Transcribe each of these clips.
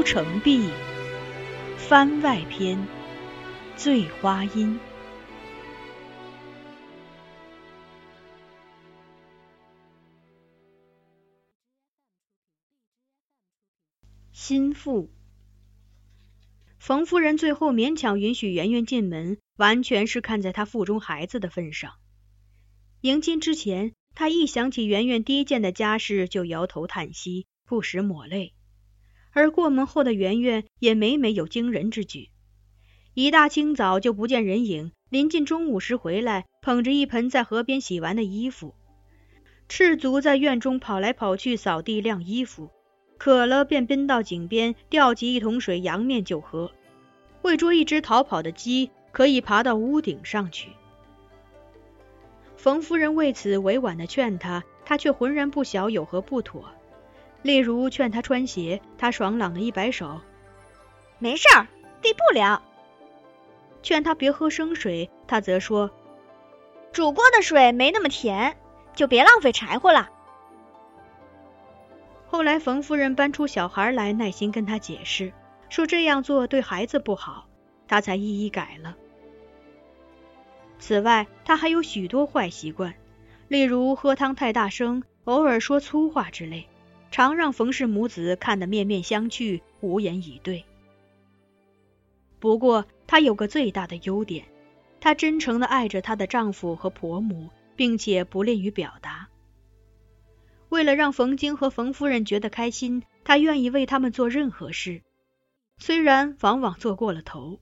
孤城闭，番外篇，醉花阴。心腹，冯夫人最后勉强允许圆圆进门，完全是看在她腹中孩子的份上。迎亲之前，她一想起圆圆第一件的家事，就摇头叹息，不时抹泪。而过门后的圆圆也每每有惊人之举，一大清早就不见人影，临近中午时回来，捧着一盆在河边洗完的衣服，赤足在院中跑来跑去扫地晾衣服，渴了便奔到井边吊起一桶水扬面就喝，为捉一只逃跑的鸡，可以爬到屋顶上去。冯夫人为此委婉的劝他，他却浑然不晓有何不妥。例如劝他穿鞋，他爽朗的一摆手：“没事儿，避不了。”劝他别喝生水，他则说：“煮过的水没那么甜，就别浪费柴火了。”后来冯夫人搬出小孩来，耐心跟他解释，说这样做对孩子不好，他才一一改了。此外，他还有许多坏习惯，例如喝汤太大声，偶尔说粗话之类。常让冯氏母子看得面面相觑，无言以对。不过，她有个最大的优点，她真诚的爱着她的丈夫和婆母，并且不吝于表达。为了让冯京和冯夫人觉得开心，她愿意为他们做任何事，虽然往往做过了头。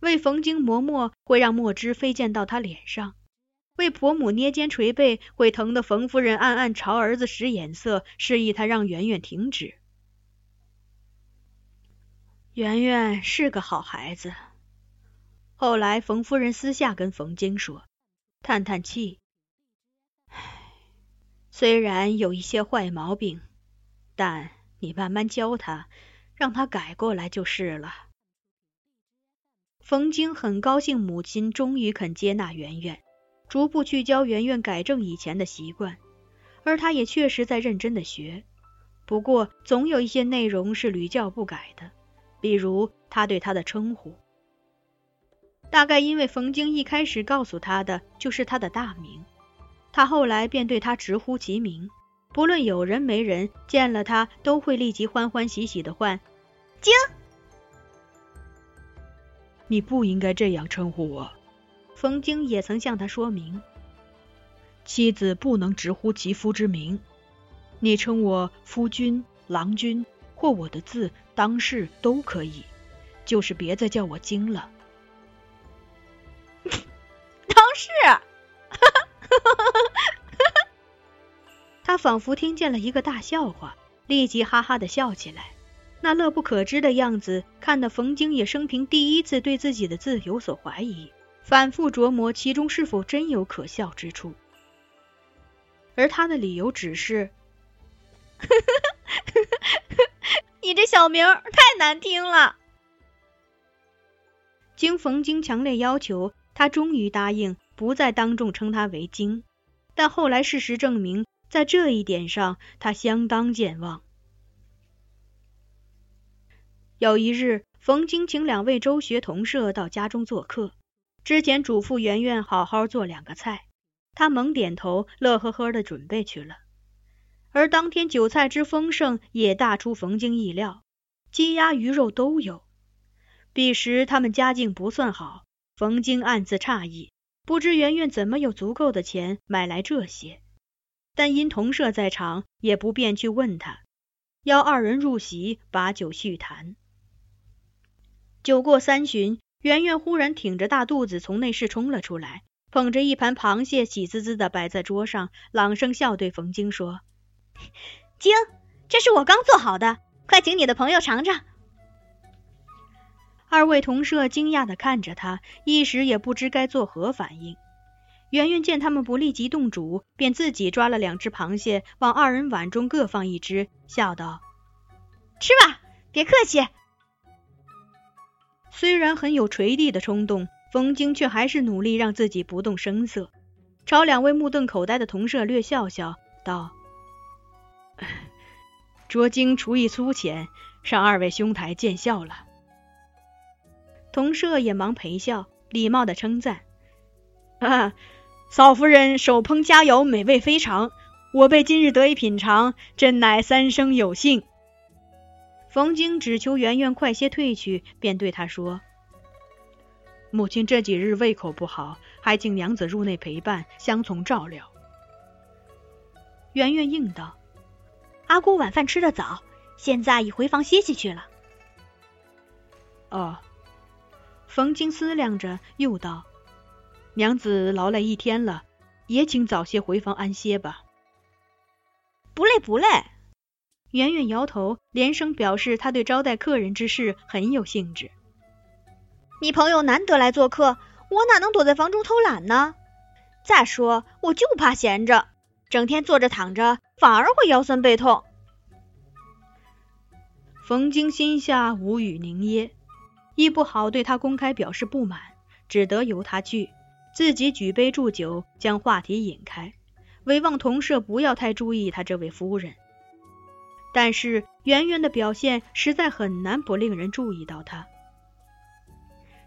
为冯京磨墨，会让墨汁飞溅到他脸上。为婆母捏肩捶背，会疼得冯夫人暗暗朝儿子使眼色，示意他让圆圆停止。圆圆是个好孩子。后来冯夫人私下跟冯京说，叹叹气，虽然有一些坏毛病，但你慢慢教他，让他改过来就是了。冯京很高兴，母亲终于肯接纳圆圆。逐步去教圆圆改正以前的习惯，而他也确实在认真的学。不过，总有一些内容是屡教不改的，比如他对他的称呼。大概因为冯京一开始告诉他的就是他的大名，他后来便对他直呼其名，不论有人没人，见了他都会立即欢欢喜喜的唤京。你不应该这样称呼我。冯京也曾向他说明，妻子不能直呼其夫之名，你称我夫君、郎君，或我的字当世都可以，就是别再叫我京了。当世，他仿佛听见了一个大笑话，立即哈哈的笑起来，那乐不可支的样子，看得冯京也生平第一次对自己的字有所怀疑。反复琢磨其中是否真有可笑之处，而他的理由只是：“ 你这小名太难听了。”经冯京强烈要求，他终于答应不再当众称他为京。但后来事实证明，在这一点上他相当健忘。有一日，冯京请两位周学同社到家中做客。之前嘱咐圆圆好好做两个菜，她猛点头，乐呵呵的准备去了。而当天酒菜之丰盛，也大出冯京意料，鸡鸭鱼肉都有。彼时他们家境不算好，冯京暗自诧异，不知圆圆怎么有足够的钱买来这些。但因同舍在场，也不便去问他，邀二人入席，把酒叙谈。酒过三巡。圆圆忽然挺着大肚子从内室冲了出来，捧着一盘螃蟹，喜滋滋的摆在桌上，朗声笑对冯晶说：“晶，这是我刚做好的，快请你的朋友尝尝。”二位同舍惊讶的看着他，一时也不知该作何反应。圆圆见他们不立即动主，便自己抓了两只螃蟹，往二人碗中各放一只，笑道：“吃吧，别客气。”虽然很有垂地的冲动，冯京却还是努力让自己不动声色，朝两位目瞪口呆的同舍略笑笑，道：“拙经厨艺粗浅，让二位兄台见笑了。同舍也忙陪笑，礼貌的称赞：“啊，嫂夫人手烹佳肴，美味非常。我辈今日得以品尝，真乃三生有幸。”冯京只求圆圆快些退去，便对她说：“母亲这几日胃口不好，还请娘子入内陪伴，相从照料。”圆圆应道。阿姑晚饭吃得早，现在已回房歇息去了。哦，冯京思量着，又道：“娘子劳累一天了，也请早些回房安歇吧。”不累不累。圆圆摇头，连声表示他对招待客人之事很有兴致。你朋友难得来做客，我哪能躲在房中偷懒呢？再说，我就怕闲着。整天坐着躺着，反而会腰酸背痛。冯京心下无语凝噎，亦不好对他公开表示不满，只得由他去，自己举杯祝酒，将话题引开，唯望同舍不要太注意他这位夫人。但是圆圆的表现实在很难不令人注意到他，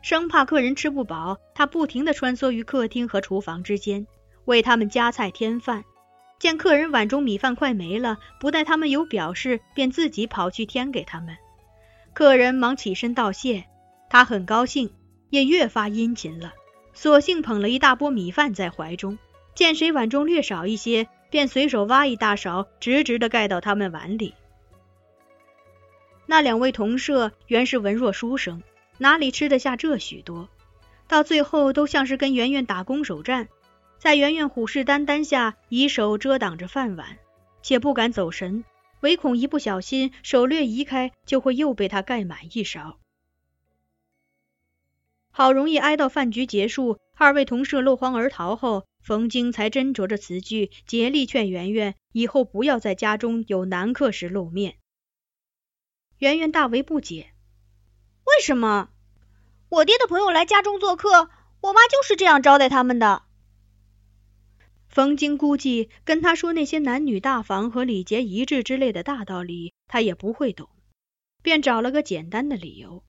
生怕客人吃不饱，他不停的穿梭于客厅和厨房之间，为他们夹菜添饭。见客人碗中米饭快没了，不待他们有表示，便自己跑去添给他们。客人忙起身道谢，他很高兴，也越发殷勤了。索性捧了一大波米饭在怀中，见谁碗中略少一些，便随手挖一大勺，直直的盖到他们碗里。那两位同舍原是文弱书生，哪里吃得下这许多？到最后都像是跟圆圆打攻守战。在圆圆虎视眈眈下，以手遮挡着饭碗，且不敢走神，唯恐一不小心手略移开，就会又被他盖满一勺。好容易挨到饭局结束，二位同舍落荒而逃后，冯京才斟酌着词句，竭力劝圆圆以后不要在家中有男客时露面。圆圆大为不解，为什么？我爹的朋友来家中做客，我妈就是这样招待他们的。冯京估计跟他说那些男女大防和礼节一致之类的大道理，他也不会懂，便找了个简单的理由：“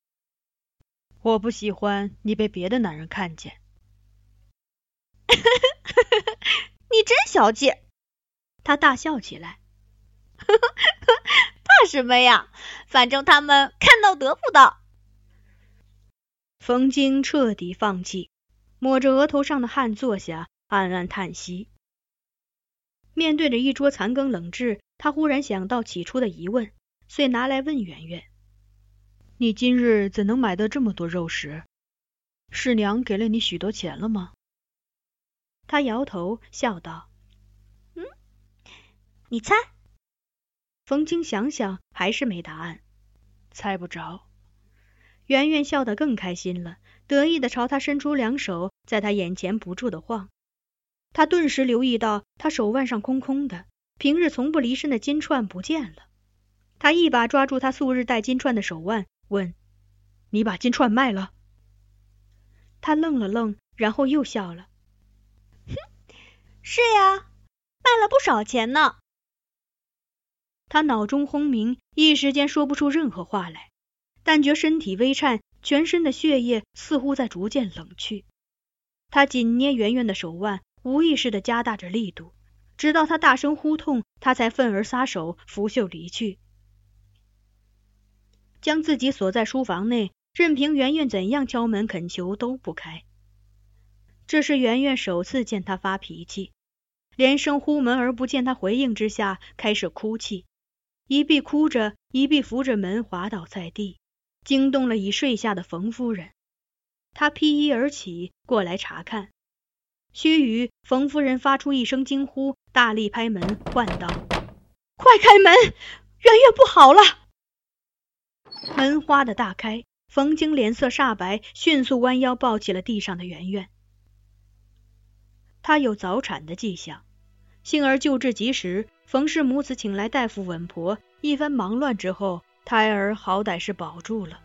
我不喜欢你被别的男人看见。”小气！他大笑起来。怕什么呀？反正他们看到得不到。冯京彻底放弃，抹着额头上的汗坐下，暗暗叹息。面对着一桌残羹冷炙，他忽然想到起初的疑问，遂拿来问圆圆：“你今日怎能买得这么多肉食？是娘给了你许多钱了吗？”他摇头笑道：“，你猜。”冯清想想还是没答案，猜不着。圆圆笑得更开心了，得意的朝他伸出两手，在他眼前不住的晃。他顿时留意到，他手腕上空空的，平日从不离身的金串不见了。他一把抓住他素日戴金串的手腕，问：“你把金串卖了？”他愣了愣，然后又笑了：“哼，是呀，卖了不少钱呢。”他脑中轰鸣，一时间说不出任何话来，但觉身体微颤，全身的血液似乎在逐渐冷去。他紧捏圆圆的手腕。无意识的加大着力度，直到他大声呼痛，他才愤而撒手，拂袖离去，将自己锁在书房内，任凭圆圆怎样敲门恳求都不开。这是圆圆首次见他发脾气，连声呼门而不见他回应之下，开始哭泣，一臂哭着，一臂扶着门滑倒在地，惊动了已睡下的冯夫人。她披衣而起，过来查看。须臾，冯夫人发出一声惊呼，大力拍门，唤道：“快开门，圆圆不好了！”门哗的大开，冯京脸色煞白，迅速弯腰抱起了地上的圆圆。他有早产的迹象，幸而救治及时，冯氏母子请来大夫稳婆，一番忙乱之后，胎儿好歹是保住了。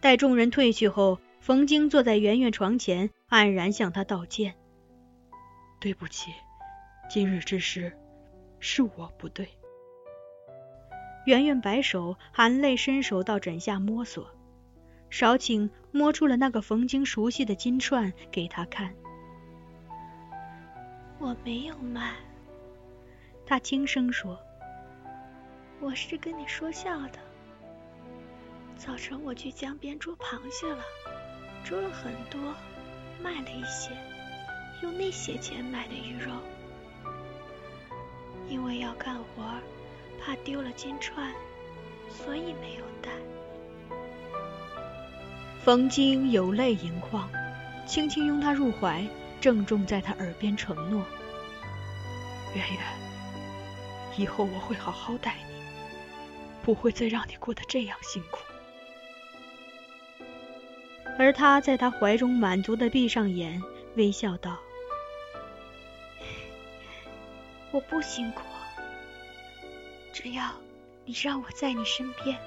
待众人退去后，冯京坐在圆圆床前。黯然向她道歉：“对不起，今日之事是我不对。”圆圆摆手，含泪伸手到枕下摸索。少顷，摸出了那个冯京熟悉的金串给他看。我没有卖，他轻声说：“我是跟你说笑的。早晨我去江边捉螃蟹了，捉了很多，卖了一些，用那些钱买的鱼肉。因为要干活，怕丢了金串，所以没有带。”冯京有泪盈眶，轻轻拥她入怀，郑重在他耳边承诺：“圆圆，以后我会好好待你，不会再让你过得这样辛苦。”而他在他怀中满足的闭上眼，微笑道：“我不辛苦，只要你让我在你身边。”